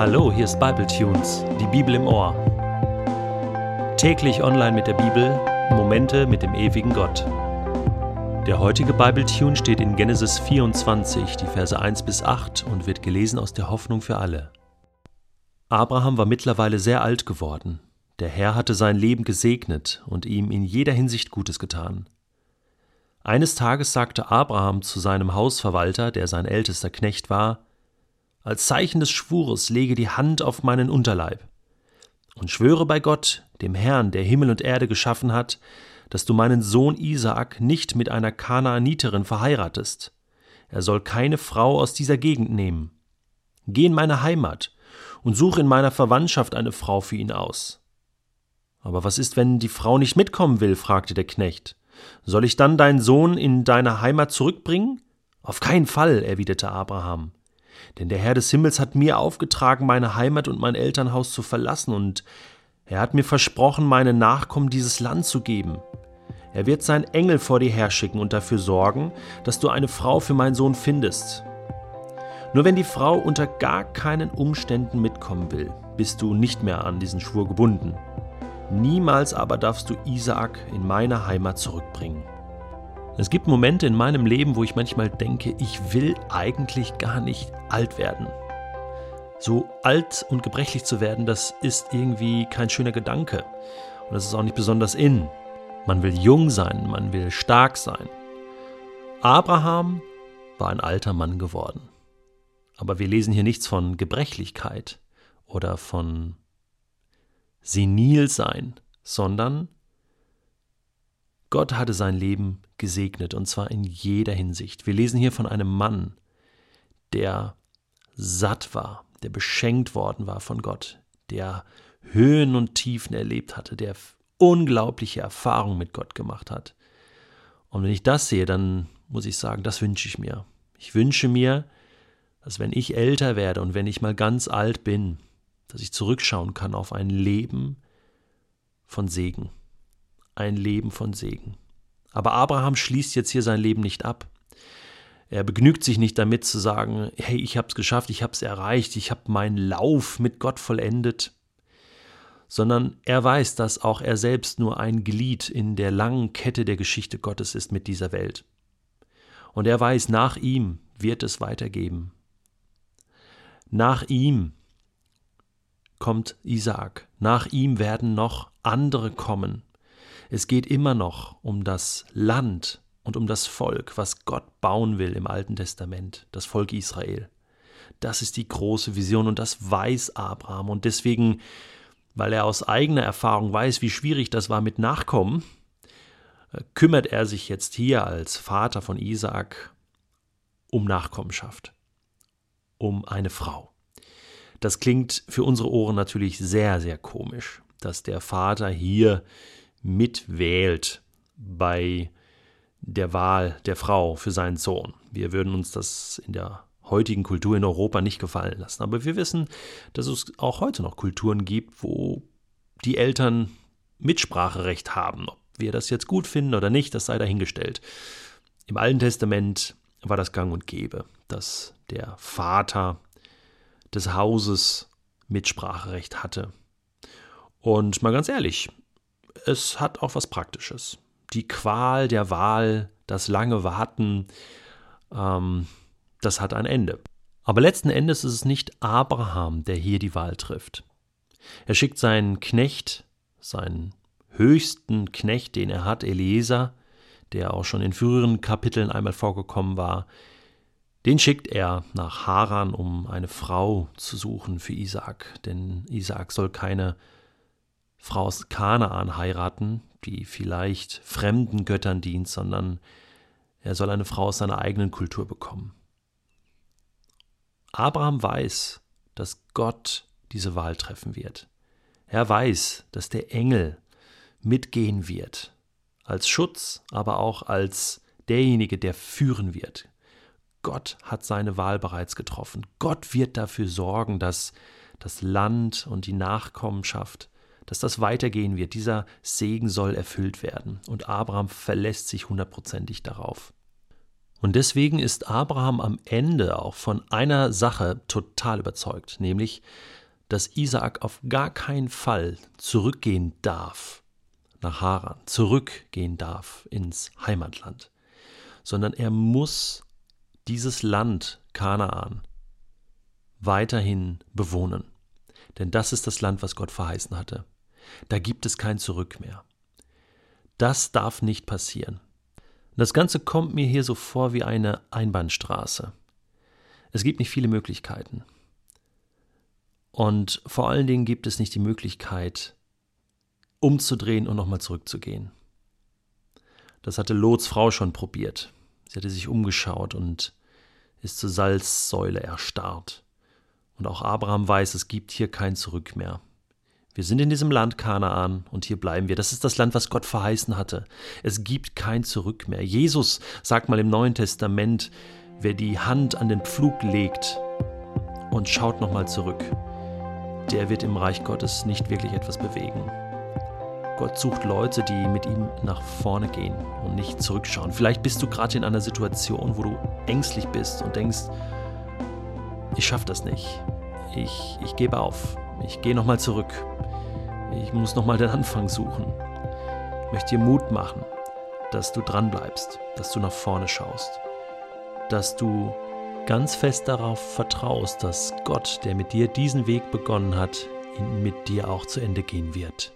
Hallo, hier ist Bible Tunes, die Bibel im Ohr. Täglich online mit der Bibel, Momente mit dem ewigen Gott. Der heutige Bible Tune steht in Genesis 24, die Verse 1 bis 8 und wird gelesen aus der Hoffnung für alle. Abraham war mittlerweile sehr alt geworden. Der Herr hatte sein Leben gesegnet und ihm in jeder Hinsicht Gutes getan. Eines Tages sagte Abraham zu seinem Hausverwalter, der sein ältester Knecht war, als Zeichen des Schwures lege die Hand auf meinen Unterleib und schwöre bei Gott, dem Herrn, der Himmel und Erde geschaffen hat, dass du meinen Sohn Isaak nicht mit einer Kanaaniterin verheiratest. Er soll keine Frau aus dieser Gegend nehmen. Geh in meine Heimat und suche in meiner Verwandtschaft eine Frau für ihn aus. Aber was ist, wenn die Frau nicht mitkommen will? fragte der Knecht. Soll ich dann deinen Sohn in deine Heimat zurückbringen? Auf keinen Fall, erwiderte Abraham. Denn der Herr des Himmels hat mir aufgetragen, meine Heimat und mein Elternhaus zu verlassen, und er hat mir versprochen, meinen Nachkommen dieses Land zu geben. Er wird seinen Engel vor dir herschicken und dafür sorgen, dass du eine Frau für meinen Sohn findest. Nur wenn die Frau unter gar keinen Umständen mitkommen will, bist du nicht mehr an diesen Schwur gebunden. Niemals aber darfst du Isaak in meine Heimat zurückbringen. Es gibt Momente in meinem Leben, wo ich manchmal denke, ich will eigentlich gar nicht alt werden. So alt und gebrechlich zu werden, das ist irgendwie kein schöner Gedanke. Und das ist auch nicht besonders in. Man will jung sein, man will stark sein. Abraham war ein alter Mann geworden. Aber wir lesen hier nichts von Gebrechlichkeit oder von Senilsein, sondern Gott hatte sein Leben gesegnet, und zwar in jeder Hinsicht. Wir lesen hier von einem Mann, der satt war, der beschenkt worden war von Gott, der Höhen und Tiefen erlebt hatte, der unglaubliche Erfahrungen mit Gott gemacht hat. Und wenn ich das sehe, dann muss ich sagen, das wünsche ich mir. Ich wünsche mir, dass wenn ich älter werde und wenn ich mal ganz alt bin, dass ich zurückschauen kann auf ein Leben von Segen ein Leben von Segen. Aber Abraham schließt jetzt hier sein Leben nicht ab. Er begnügt sich nicht damit zu sagen, hey, ich habe es geschafft, ich habe es erreicht, ich habe meinen Lauf mit Gott vollendet, sondern er weiß, dass auch er selbst nur ein Glied in der langen Kette der Geschichte Gottes ist mit dieser Welt. Und er weiß, nach ihm wird es weitergeben. Nach ihm kommt Isaak, nach ihm werden noch andere kommen, es geht immer noch um das Land und um das Volk, was Gott bauen will im Alten Testament, das Volk Israel. Das ist die große Vision und das weiß Abraham. Und deswegen, weil er aus eigener Erfahrung weiß, wie schwierig das war mit Nachkommen, äh, kümmert er sich jetzt hier als Vater von Isaak um Nachkommenschaft, um eine Frau. Das klingt für unsere Ohren natürlich sehr, sehr komisch, dass der Vater hier mitwählt bei der Wahl der Frau für seinen Sohn. Wir würden uns das in der heutigen Kultur in Europa nicht gefallen lassen. Aber wir wissen, dass es auch heute noch Kulturen gibt, wo die Eltern Mitspracherecht haben. Ob wir das jetzt gut finden oder nicht, das sei dahingestellt. Im Alten Testament war das gang und gäbe, dass der Vater des Hauses Mitspracherecht hatte. Und mal ganz ehrlich, es hat auch was Praktisches. Die Qual der Wahl, das lange Warten, ähm, das hat ein Ende. Aber letzten Endes ist es nicht Abraham, der hier die Wahl trifft. Er schickt seinen Knecht, seinen höchsten Knecht, den er hat, Eliezer, der auch schon in früheren Kapiteln einmal vorgekommen war, den schickt er nach Haran, um eine Frau zu suchen für Isaak, denn Isaak soll keine Frau aus Kanaan heiraten, die vielleicht fremden Göttern dient, sondern er soll eine Frau aus seiner eigenen Kultur bekommen. Abraham weiß, dass Gott diese Wahl treffen wird. Er weiß, dass der Engel mitgehen wird, als Schutz, aber auch als derjenige, der führen wird. Gott hat seine Wahl bereits getroffen. Gott wird dafür sorgen, dass das Land und die Nachkommenschaft dass das weitergehen wird. Dieser Segen soll erfüllt werden. Und Abraham verlässt sich hundertprozentig darauf. Und deswegen ist Abraham am Ende auch von einer Sache total überzeugt, nämlich, dass Isaak auf gar keinen Fall zurückgehen darf nach Haran, zurückgehen darf ins Heimatland, sondern er muss dieses Land Kanaan weiterhin bewohnen. Denn das ist das Land, was Gott verheißen hatte. Da gibt es kein Zurück mehr. Das darf nicht passieren. Das Ganze kommt mir hier so vor wie eine Einbahnstraße. Es gibt nicht viele Möglichkeiten. Und vor allen Dingen gibt es nicht die Möglichkeit, umzudrehen und nochmal zurückzugehen. Das hatte Lots Frau schon probiert. Sie hatte sich umgeschaut und ist zur Salzsäule erstarrt. Und auch Abraham weiß, es gibt hier kein Zurück mehr. Wir sind in diesem Land Kanaan und hier bleiben wir. Das ist das Land, was Gott verheißen hatte. Es gibt kein Zurück mehr. Jesus sagt mal im Neuen Testament, wer die Hand an den Pflug legt und schaut nochmal zurück, der wird im Reich Gottes nicht wirklich etwas bewegen. Gott sucht Leute, die mit ihm nach vorne gehen und nicht zurückschauen. Vielleicht bist du gerade in einer Situation, wo du ängstlich bist und denkst, ich schaffe das nicht. Ich, ich gebe auf. Ich gehe nochmal zurück. Ich muss nochmal den Anfang suchen. Ich möchte dir Mut machen, dass du dran bleibst, dass du nach vorne schaust, dass du ganz fest darauf vertraust, dass Gott, der mit dir diesen Weg begonnen hat, ihn mit dir auch zu Ende gehen wird.